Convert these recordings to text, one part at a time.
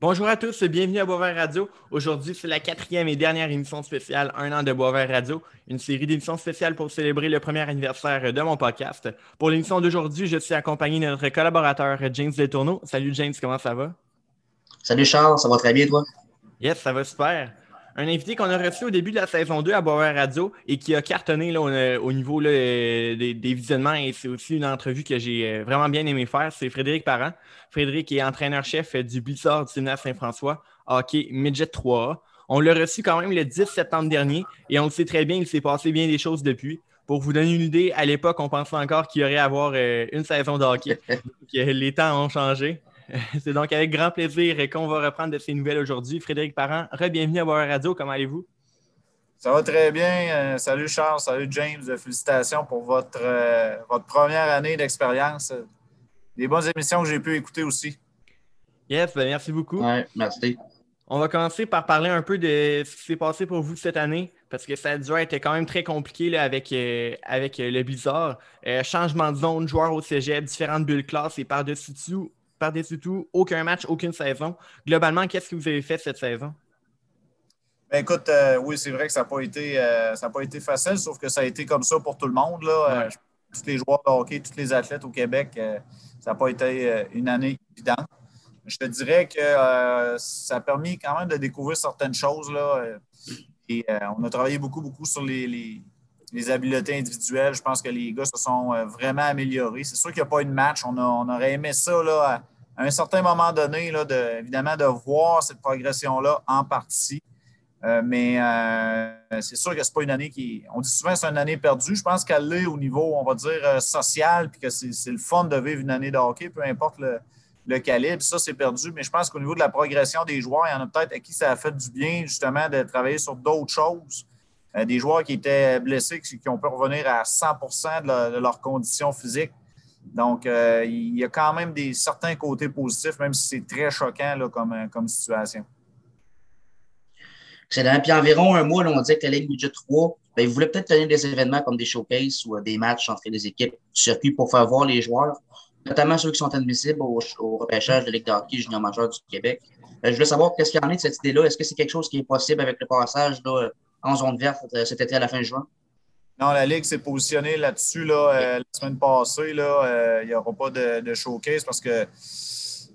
Bonjour à tous, bienvenue à Boisvert Radio. Aujourd'hui, c'est la quatrième et dernière émission spéciale Un an de Boisvert Radio, une série d'émissions spéciales pour célébrer le premier anniversaire de mon podcast. Pour l'émission d'aujourd'hui, je suis accompagné de notre collaborateur James Letourneau. Salut James, comment ça va? Salut Charles, ça va très bien toi? Yes, ça va super un invité qu'on a reçu au début de la saison 2 à Boisvert Radio et qui a cartonné là, au, niveau des, visionnements. Et c'est aussi une entrevue que j'ai euh, vraiment bien aimé faire. C'est Frédéric Parent. Frédéric est entraîneur-chef du Blizzard du Saint-François, hockey Midget 3 On l'a reçu quand même le 10 septembre dernier et on le sait très bien, il s'est passé bien des choses depuis. Pour vous donner une idée, à l'époque, on pensait encore qu'il y aurait à avoir euh, une saison de hockey. les temps ont changé. C'est donc avec grand plaisir qu'on va reprendre de ces nouvelles aujourd'hui. Frédéric Parent, re-bienvenue à Boire Radio. Comment allez-vous? Ça va très bien. Euh, salut Charles, salut James. Félicitations pour votre, euh, votre première année d'expérience. Des bonnes émissions que j'ai pu écouter aussi. Yes, ben, merci beaucoup. Merci. On va commencer par parler un peu de ce qui s'est passé pour vous cette année, parce que ça a dû être quand même très compliqué là, avec, euh, avec le bizarre. changement de zone, joueurs au cégep, différentes bulles classes et par-dessus tout, par-dessus tout, aucun match, aucune saison. Globalement, qu'est-ce que vous avez fait cette saison? Ben, écoute, euh, oui, c'est vrai que ça n'a pas, été, euh, pas été facile, sauf que ça a été comme ça pour tout le monde. Là. Euh, tous les joueurs de hockey, tous les athlètes au Québec, ça n'a pas été une année évidente. Je te dirais que ça a permis quand même de découvrir certaines choses. Là, et on a travaillé beaucoup, beaucoup sur les, les habiletés individuelles. Je pense que les gars se sont vraiment améliorés. C'est sûr qu'il n'y a pas eu de match. On, on aurait aimé ça là, à un certain moment donné, de, évidemment, de voir cette progression-là en partie. Euh, mais euh, c'est sûr que ce n'est pas une année qui. On dit souvent que c'est une année perdue. Je pense qu'elle est au niveau, on va dire, euh, social, puis que c'est le fun de vivre une année de hockey, peu importe le, calibre. Ça, c'est perdu. Mais je pense qu'au niveau de la progression des joueurs, il y en a peut-être à qui ça a fait du bien, justement, de travailler sur d'autres choses. des joueurs qui étaient blessés, qui, ont pu revenir à 100 de, de leurs conditions physiques. Donc, euh, il y a quand même des certains côtés positifs, même si c'est très choquant là, comme, euh, comme situation. Excellent. Puis environ un mois, on disait que la Ligue Budget 3, ben, vous voulez peut-être tenir des événements comme des showcases ou euh, des matchs entre les équipes du circuit pour faire voir les joueurs, notamment ceux qui sont admissibles au, repêchage de Ligue de hockey junior majeur du Québec. je voulais savoir qu'est-ce qu'il y en est de cette idée-là. Est-ce que c'est quelque chose qui est possible avec le passage en zone verte cet été à la fin juin? Non, la Ligue s'est positionnée là-dessus là, euh, la semaine passée. Là, euh, il n'y aura pas de, showcase parce que,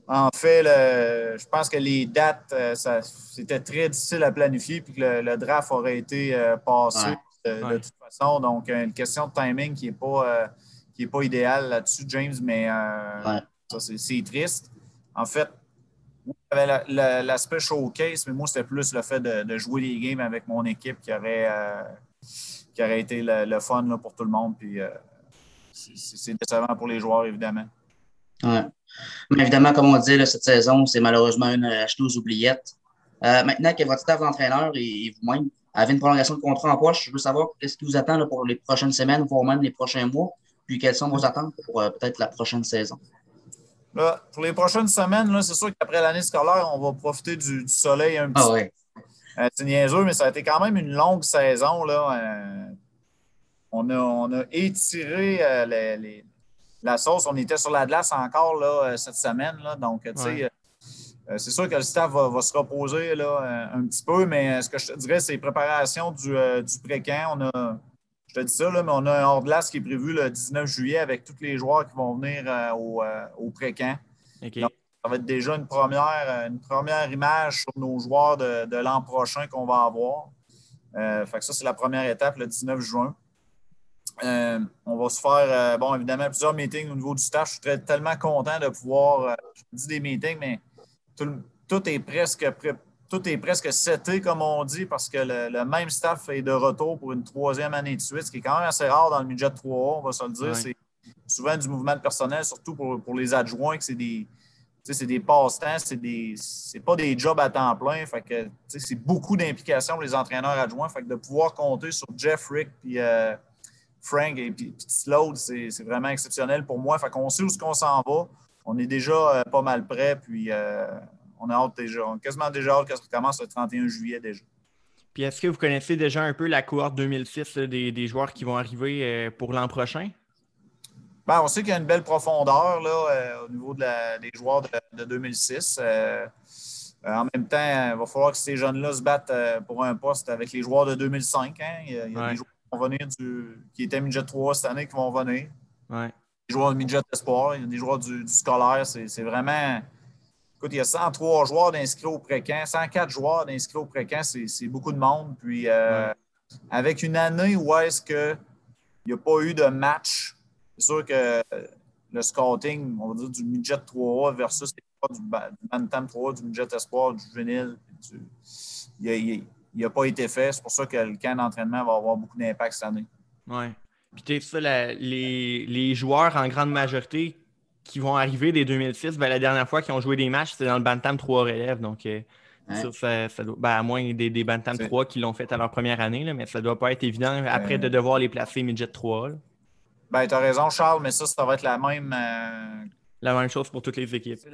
en fait, je pense que les dates, euh, c'était très difficile à planifier puis que le, draft aurait été passé de, toute façon. Donc, une question de timing qui n'est pas, qui est pas idéale là-dessus, James, mais ça, c'est triste. En fait, j'avais l'aspect showcase, mais moi, c'était plus le fait de, jouer les games avec mon équipe qui aurait qui aurait été le, fun pour tout le monde. Puis euh, c'est décevant pour les joueurs, évidemment. Ouais. Mais évidemment, comme on dit, cette saison, c'est malheureusement une achetée aux oubliettes. Euh, maintenant que votre staff d'entraîneur et, vous-même avez une prolongation de contrat en poche, je veux savoir qu'est-ce qui vous attend pour les prochaines semaines, voire même les prochains mois, puis quelles sont vos attentes pour euh, peut-être la prochaine saison? pour les prochaines semaines, c'est sûr qu'après l'année scolaire, on va profiter du, soleil un petit ah, peu. Euh, c'est niaiseux, mais ça a été quand même une longue saison. Là. Euh, on, a, on a étiré euh, la sauce. On était sur la glace encore là, cette semaine. Là. Donc, tu sais, c'est sûr que le staff va, se reposer là, un petit peu, mais ce que je te dirais, c'est préparation du, du pré-camp. On a, je te dis ça, là, mais on a un hors-glace qui est prévu le 19 juillet avec tous les joueurs qui vont venir au, au pré-camp ça va être déjà une première, euh, une première image sur nos joueurs de, l'an prochain qu'on va avoir. Euh, fait que ça, c'est la première étape, le 19 juin. Euh, on va se faire, bon, évidemment, plusieurs meetings au niveau du staff. Je suis tellement content de pouvoir, je dis des meetings, mais tout, est presque tout est presque seté, comme on dit, parce que le, même staff est de retour pour une troisième année de suite, ce qui est quand même assez rare dans le midget 3A, on va se le dire. C'est souvent du mouvement de personnel, surtout pour, pour les adjoints, que c'est des, c'est des passe-temps, c'est des pas des jobs à temps plein. Fait que c'est beaucoup d'implications pour les entraîneurs adjoints. Fait que de pouvoir compter sur Jeff, Rick, puis euh, Frank et puis, c'est vraiment exceptionnel pour moi. Fait qu'on sait où ce qu'on s'en va. On est déjà euh, pas mal prêt, puis euh, on a hâte déjà. On quasiment déjà hâte que ça commence le 31 juillet déjà. Puis est-ce que vous connaissez déjà un peu la cohorte 2006 des, des joueurs qui vont arriver pour l'an prochain? Ben, on sait qu'il y a une belle profondeur là, euh, au niveau des joueurs de, 2006. Euh, Euh, en même temps, il va falloir que ces jeunes-là se battent pour un poste avec les joueurs de 2005. Hein. Il y a, des joueurs qui vont venir du, qui étaient midget 3 cette année qui vont venir. Ouais. Des joueurs de midget espoir, il y a des joueurs du, scolaire. C'est vraiment. Écoute, il y a 103 joueurs d'inscrits au précamp, 104 joueurs d'inscrits au précamp, c'est beaucoup de monde. Puis euh, avec une année où est-ce qu'il n'y a pas eu de match, c'est sûr que le scouting, on va dire, du midget 3A versus du, Bantam 3, du midget espoir, du juvénile. il n'a pas été fait. C'est pour ça que le camp d'entraînement va avoir beaucoup d'impact cette année. Oui. Puis tu les, les, joueurs en grande majorité qui vont arriver des 2006, ben, la dernière fois qu'ils ont joué des matchs, c'était dans le Bantam 3 relève. Donc, euh, ça, ça, doit, ben, à moins des, des Bantam 3 qui l'ont fait à leur première année, là, mais ça ne doit pas être évident après de devoir les placer midget 3. Ben, tu as raison, Charles, mais ça, ça va être la même. Euh, la même chose pour toutes les équipes. C'est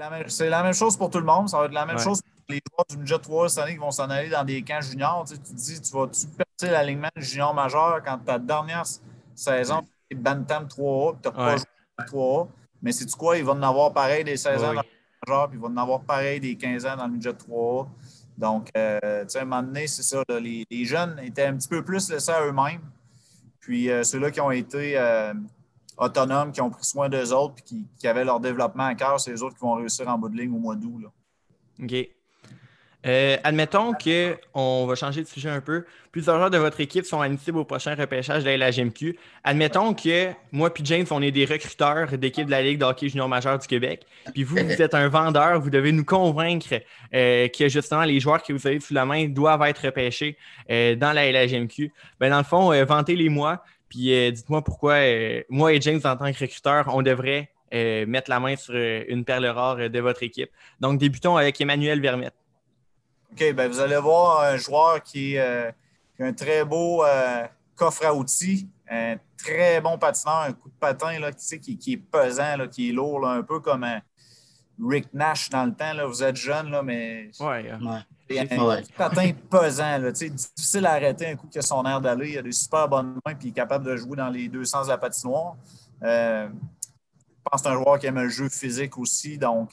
la, même chose pour tout le monde. Ça va être la même chose pour les joueurs du midget 3 cette année qui vont s'en aller dans des camps juniors. Tu, te dis, tu vas-tu percer l'alignement du junior majeur quand ta dernière saison, c'est Bantam 3A, tu n'as pas joué 3A. Mais c'est tu quoi? Ils vont en avoir pareil des 16 ans dans le majeur, puis ils vont en avoir pareil des 15 ans dans le midget 3A. Donc, euh, tu sais, à un moment donné, c'est ça. les, jeunes étaient un petit peu plus laissés à eux-mêmes. Puis euh, ceux-là qui ont été euh, autonomes, qui ont pris soin d'eux autres, puis qui, avaient leur développement à cœur, c'est les autres qui vont réussir en bout de ligne au mois d'août. OK. Euh, admettons qu'on va changer de sujet un peu. Plusieurs joueurs de votre équipe sont admissibles au prochain repêchage de la GMQ. Admettons que moi et James, on est des recruteurs d'équipe de la Ligue de hockey junior majeur du Québec. Puis vous, vous êtes un vendeur, vous devez nous convaincre euh, que justement les joueurs que vous avez sous la main doivent être repêchés euh, dans la LHMQ. Ben, dans le fond, vantez-les-moi. Puis dites-moi pourquoi moi et James, en tant que recruteurs, on devrait mettre la main sur une perle rare de votre équipe. Donc, débutons avec Emmanuel Vermette. OK, ben vous allez voir un joueur qui, euh, a un très beau euh, coffre à outils, un très bon patineur, un coup de patin là, qui, qui est pesant, là, qui est lourd, un peu comme un Rick Nash dans le temps. Là. Vous êtes jeune, là, mais. Ouais, un patin pesant, là, difficile à arrêter un coup qui a son air d'aller. Il a des super bonnes mains et il est capable de jouer dans les deux sens de la patinoire. Euh, je pense que c'est un joueur qui aime le jeu physique aussi, donc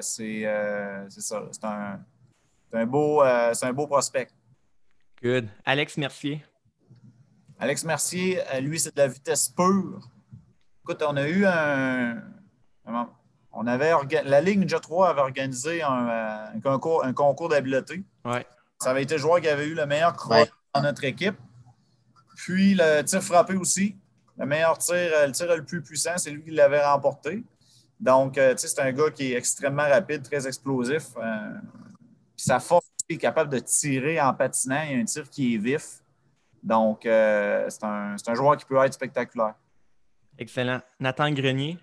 c'est ça. C'est un c'est un, beau, euh, un beau prospect. Good. Alex Mercier. Alex Mercier, euh, lui, c'est de la vitesse pure. Écoute, on a eu un. On avait la Ligue Ninja 3 avait organisé un, euh, concours, un concours d'habileté. Ouais. Ça avait été le joueur qui avait eu le meilleur croix dans notre équipe. Puis le tir frappé aussi. Le meilleur tir, le tir le plus puissant, c'est lui qui l'avait remporté. Donc, tu sais, c'est un gars qui est extrêmement rapide, très explosif. Puis sa force est capable de tirer en patinant. Il y a un tir qui est vif. Donc, euh, c'est un, un, joueur qui peut être spectaculaire. Excellent. Nathan Grenier?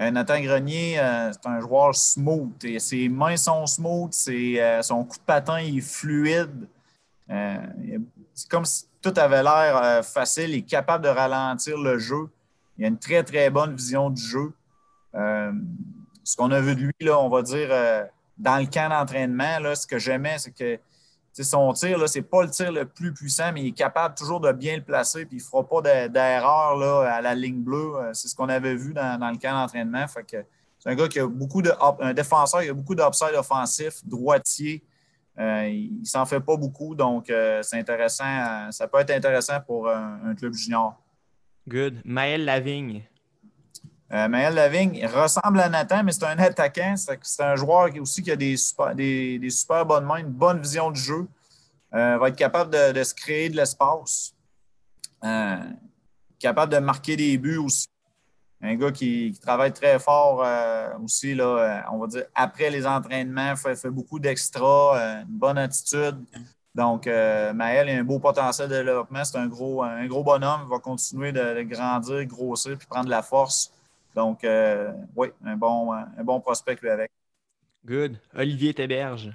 Euh, Nathan Grenier, euh, c'est un joueur smooth. Et ses mains sont smooth, son coup de patin est fluide. c'est comme si tout avait l'air facile et capable de ralentir le jeu. Il a une très, très bonne vision du jeu. ce qu'on a vu de lui, là, on va dire dans le camp d'entraînement, ce que j'aimais, c'est que son tir, ce n'est pas le tir le plus puissant, mais il est capable toujours de bien le placer, puis il ne fera pas d'erreur à la ligne bleue. Euh, c'est ce qu'on avait vu dans, le camp d'entraînement. c'est un gars qui a beaucoup de. Un défenseur, il a beaucoup d'upside offensif, droitier. Euh, il ne s'en fait pas beaucoup, donc euh, c'est intéressant. ça peut être intéressant pour un club junior. Good. Maël Lavigne. Euh, Maël Lavigne ressemble à Nathan, mais c'est un attaquant. C'est un joueur qui aussi qui a des super, des, super bonnes mains, une bonne vision du jeu. Euh, va être capable de, se créer de l'espace. Euh, capable de marquer des buts aussi. Un gars qui, travaille très fort aussi, là, on va dire, après les entraînements, fait, fait beaucoup d'extra, une bonne attitude. Donc, Maël a un beau potentiel de développement. C'est un gros, un gros bonhomme. Il va continuer de, de grandir, grossir, puis prendre de la force. Donc, euh, oui, un bon, un bon prospect lui avec. Good. Olivier Théberge.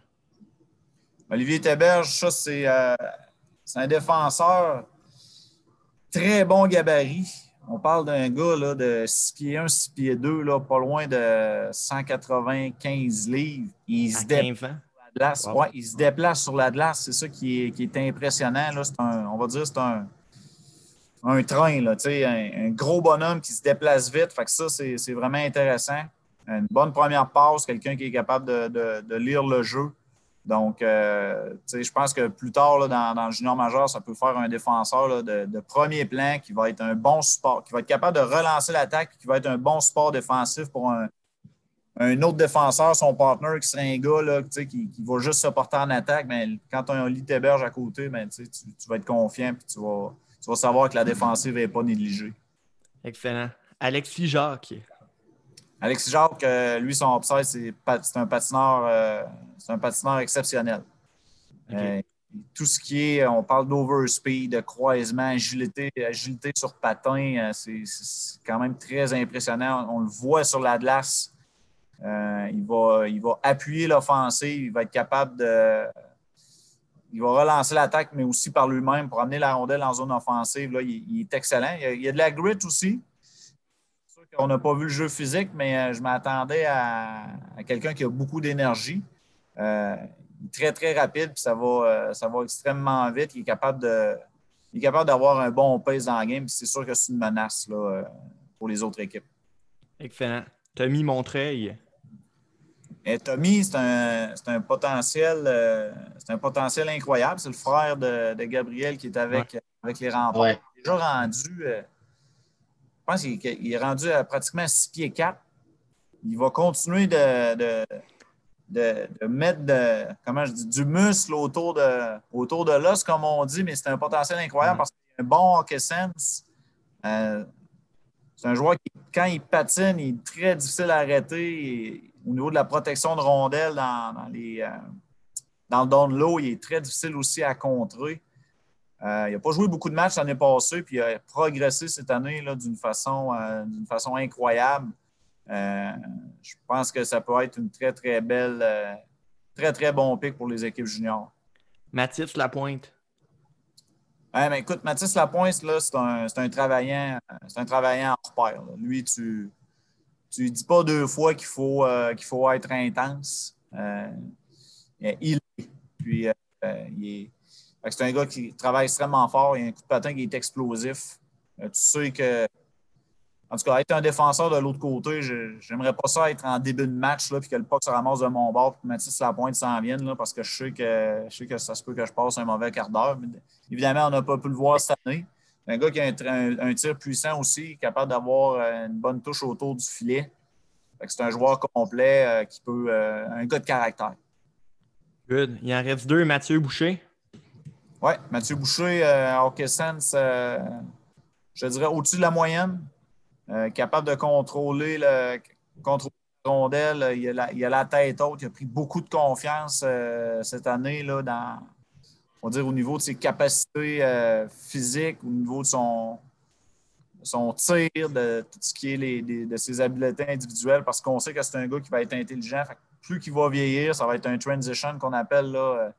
Olivier Théberge, ça, euh, c'est un défenseur très bon gabarit. On parle d'un gars là, de 6 pieds 1, 6 pieds 2, là, pas loin de 195 livres. Il se, déplace, ouais, il se déplace sur la glace. C'est ça qui est, qui est impressionnant. Là. Un, on va dire c'est un, un train, là, un, un gros bonhomme qui se déplace vite. Fait que ça, c'est vraiment intéressant. une bonne première passe, quelqu'un qui est capable de, lire le jeu. Donc, euh, je pense que plus tard, là, dans, le junior majeur, ça peut faire un défenseur de, premier plan qui va être un bon support, qui va être capable de relancer l'attaque, qui va être un bon support défensif pour un, autre défenseur, son partner, qui serait un gars qui, qui, va juste se porter en attaque. Mais quand un lit berge à côté, ben, tu, tu, vas être confiant et tu vas, tu vas savoir que la défensive n'est pas négligée. Excellent. Alexis Jacques. Alexis Jacques, euh, lui, son upside, c'est un patineur, euh, c'est un patineur exceptionnel. Euh, tout ce qui est, on parle d'overspeed, de croisement, agilité, agilité sur patin, c'est quand même très impressionnant. On le voit sur la glace. il, va, il va appuyer l'offensive, il va être capable de. Il va relancer l'attaque, mais aussi par lui-même pour amener la rondelle en zone offensive. Là, il, est excellent. Il y, a, de la grit aussi. On n'a pas vu le jeu physique, mais euh, je m'attendais à, quelqu'un qui a beaucoup d'énergie. Euh, très, très rapide, puis ça va, euh, ça va extrêmement vite. Il est capable de. Il est capable d'avoir un bon pace dans game, c'est sûr que c'est une menace là, pour les autres équipes. Excellent. Tommy Montreuil. Et Tommy, c'est un, potentiel, c'est un potentiel incroyable. C'est le frère de, Gabriel qui est avec, avec les remparts. Il est déjà rendu je pense qu'il est rendu à pratiquement 6 pieds 4. Il va continuer de, de, mettre comment je dis, du muscle autour de, autour de l'os, comme on dit, mais c'est un potentiel incroyable mm. parce qu'il a un bon hockey sense. Euh, c'est un joueur qui, quand il patine, il est très difficile à arrêter. Au niveau de la protection de rondelles dans, les, euh, dans le don de l'eau, il est très difficile aussi à contrer. Euh, il n'a pas joué beaucoup de matchs l'année passée, puis il a progressé cette année d'une façon, euh, façon incroyable. Je pense que ça peut être une très, très belle, très, très bon pic pour les équipes juniors. Mathis Lapointe. Ouais, mais écoute, Mathis Lapointe, c'est un, un, travaillant, c'est un travaillant en repère. Lui, tu ne lui dis pas deux fois qu'il faut, qu'il faut être intense. il est. Puis, il est c'est un gars qui travaille extrêmement fort. Il a un coup de patin qui est explosif. Euh, tu sais que, en tout cas, être un défenseur de l'autre côté, j'aimerais pas ça être en début de match, là, puis que le puck se ramasse de mon bord, puis que Mathis Lapointe s'en vienne, là, parce que je sais que je sais que ça se peut que je passe un mauvais quart d'heure. Évidemment, on n'a pas pu le voir cette année. Un gars qui a un, tir puissant aussi, capable d'avoir euh, une bonne touche autour du filet. C'est un joueur complet euh, qui peut. un gars de caractère. Good. Il en reste deux, Mathieu Boucher. Oui, Mathieu Boucher, euh, hockey sense, euh, je dirais au-dessus de la moyenne. Euh, capable de contrôler, le, contrôler la rondelle. Il a la, la, tête haute. Il a pris beaucoup de confiance cette année là, dans, on dire, au niveau de ses capacités physiques, au niveau de son, tir, de tout ce qui est les, de ses habiletés individuelles, parce qu'on sait que c'est un gars qui va être intelligent. plus qu'il va vieillir, ça va être un transition qu'on appelle là,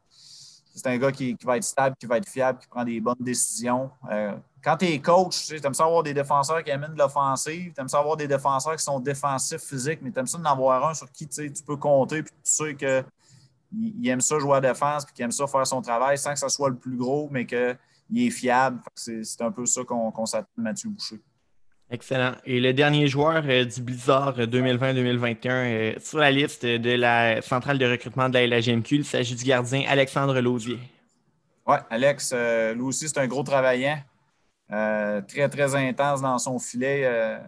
c'est un gars qui, va être stable, qui va être fiable, qui prend des bonnes décisions. Euh, quand tu es coach, tu aimes ça avoir des défenseurs qui amènent de l'offensive, tu aimes ça avoir des défenseurs qui sont défensifs physiques, mais tu aimes ça d'en avoir un sur qui tu peux compter, puis tu sais qu'il aime ça jouer à défense, puis qu'il aime ça faire son travail sans que ça soit le plus gros, mais qu'il est fiable. C'est un peu ça qu'on s'attend de Mathieu Boucher. Excellent. Et le dernier joueur euh, du Blizzard 2020-2021 euh, sur la liste de la centrale de recrutement de la LHMQ, il s'agit du gardien Alexandre Lausier. Oui, Alex, euh, lui aussi, c'est un gros travaillant. très, très intense dans son filet.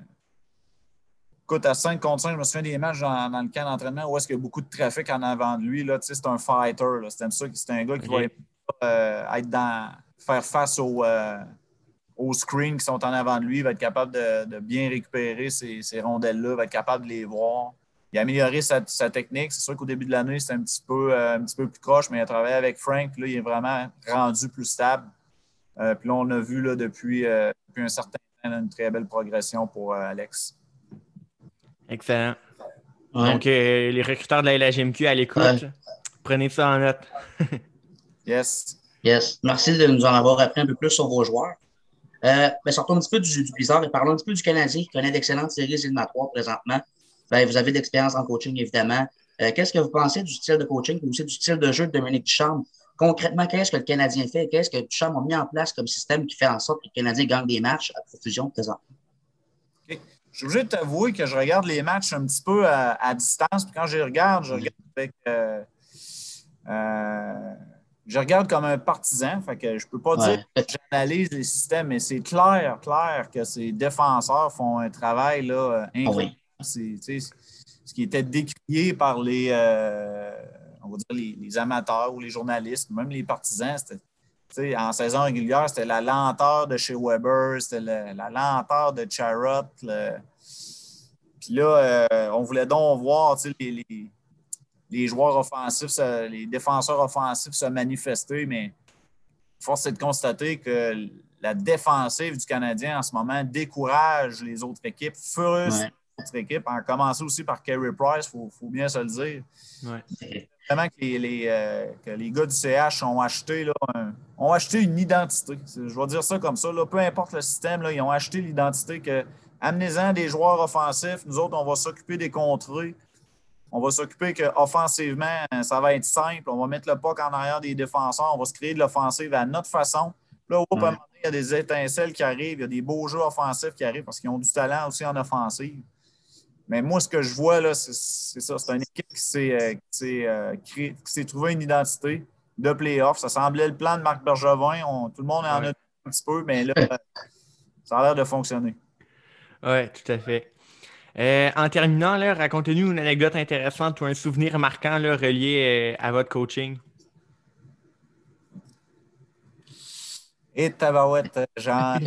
Écoute, à 5 contre 5, je me souviens des matchs dans, le camp d'entraînement où est-ce qu'il y a beaucoup de trafic en avant de lui. C'est un fighter. C'est un gars qui va être dans, faire face au au screen qui sont en avant de lui, il va être capable de, bien récupérer ces, rondelles-là, va être capable de les voir. Il a amélioré sa, technique. C'est sûr qu'au début de l'année, c'était un, petit peu, euh, un petit peu plus croche, mais il a travaillé avec Frank. Là, il est vraiment rendu plus stable. Euh, puis là, on a vu là, depuis, euh, depuis un certain temps une très belle progression pour Alex. Excellent. Donc, les recruteurs de la LHMQ à l'écoute, prenez ça en note. yes. Yes. Merci de nous en avoir appris un peu plus sur vos joueurs. Euh, ben, sortons un petit peu du, du, Blizzard et parlons un petit peu du Canadien qui connaît d'excellentes séries éliminatoires présentement. Ben, vous avez d'expérience en coaching, évidemment. Euh, qu'est-ce que vous pensez du style de coaching et aussi du style de jeu de Dominique Duchamp? Concrètement, qu'est-ce que le Canadien fait? Qu'est-ce que Duchamp a mis en place comme système qui fait en sorte que le Canadien gagne des matchs à profusion présentement? Suis obligé de t'avouer que je regarde les matchs un petit peu à, distance. Puis quand je les regarde, je regarde avec. Euh, euh, je regarde comme un partisan. Fait que je ne peux pas dire que j'analyse les systèmes, mais c'est clair, clair que ces défenseurs font un travail là, ah incroyable. C'est ce qui était décrié par les, euh, on va dire les, amateurs ou les journalistes, même les partisans. En saison régulière, c'était la lenteur de chez Weber, c'était la lenteur de Charrot. Puis là, euh, on voulait donc voir les, joueurs offensifs, les défenseurs offensifs se manifester, mais force est de constater que la défensive du Canadien en ce moment décourage les autres équipes, furieuse autres équipes, en commençant aussi par Kerry Price, il faut, bien se le dire. Vraiment que les, euh, que les, gars du CH ont acheté, là, ont acheté une identité. Je vais dire ça comme ça. Là, peu importe le système, là, ils ont acheté l'identité que amenez-en des joueurs offensifs. Nous autres, on va s'occuper des contrées. On va s'occuper qu'offensivement, ça va être simple. On va mettre le puck en arrière des défenseurs. On va se créer de l'offensive à notre façon. Là, au moment il y a des étincelles qui arrivent, il y a des beaux jeux offensifs qui arrivent parce qu'ils ont du talent aussi en offensive. Mais moi, ce que je vois, là, c'est ça. C'est une équipe qui s'est euh, euh, trouvé une identité de playoff. Ça semblait le plan de Marc Bergevin. tout le monde en a un petit peu, mais là, ça a l'air de fonctionner. Oui, tout à fait. Euh, en terminant, racontez-nous une anecdote intéressante ou un souvenir marquant là, relié euh, à votre coaching. Et tabarouette, Jean.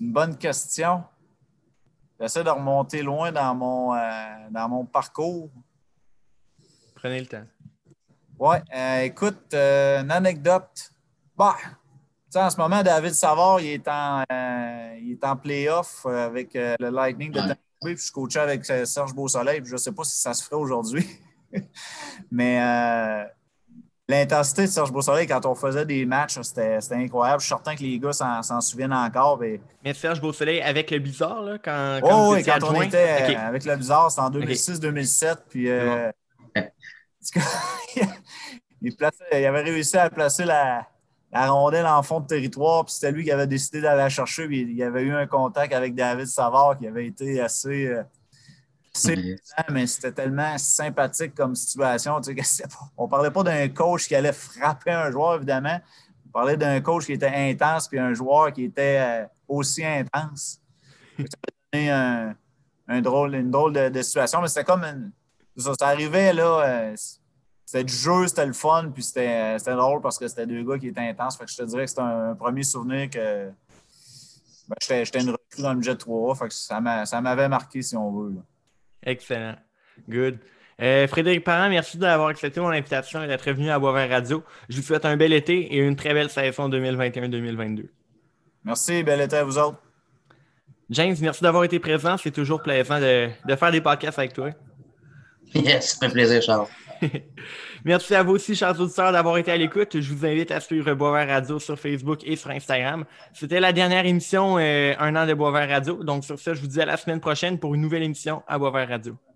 Euh, c'est une bonne question. J'essaie de remonter loin dans mon, dans mon parcours. Prenez le temps. Oui, écoute, une anecdote. Bah, en ce moment, David Savard, il est en, euh, il est en playoff euh, avec euh, le Lightning de Tampa Bay. Puis je coachais avec Serge Beausoleil. je ne sais pas si ça se ferait aujourd'hui. Mais l'intensité de Serge Beausoleil, quand on faisait des matchs, c'était incroyable. Je suis certain que les gars s'en souviennent encore. Mais... Serge Beausoleil avec le Bizarre, là, quand, oh, oui, quand on était avec le Bizarre, c'était en 2006-2007. Puis il, il avait réussi à placer la la rondelle en fond de territoire, puis c'était lui qui avait décidé d'aller la chercher. Puis il y avait eu un contact avec David Savard qui avait été assez. Euh, mais c'était tellement sympathique comme situation. Tu sais, on ne parlait pas d'un coach qui allait frapper un joueur, évidemment. On parlait d'un coach qui était intense, puis un joueur qui était euh, aussi intense. Ça a donné un, drôle, une drôle de, situation, mais c'était comme ça, arrivait là. Euh, c'était du jeu, c'était le fun, puis c'était drôle parce que c'était deux gars qui étaient intenses. Fait que je te dirais que c'était un, premier souvenir que ben, j'étais une recrue dans le budget 3 fait que ça m'avait marqué, si on veut. Excellent. Good. Euh, Frédéric Parent, merci d'avoir accepté mon invitation et d'être venu à Boisvert Radio. Je vous souhaite un bel été et une très belle saison 2021-2022. Merci, bel été à vous autres. James, merci d'avoir été présent. C'est toujours plaisant de, de faire des podcasts avec toi. Yes, fait plaisir, Charles. Merci à vous aussi, chers auditeurs, d'avoir été à l'écoute. Je vous invite à suivre Boisvert Radio sur Facebook et sur Instagram. C'était la dernière émission, euh, un an de Boisvert Radio. Donc, sur ça, je vous dis à la semaine prochaine pour une nouvelle émission à Boisvert Radio.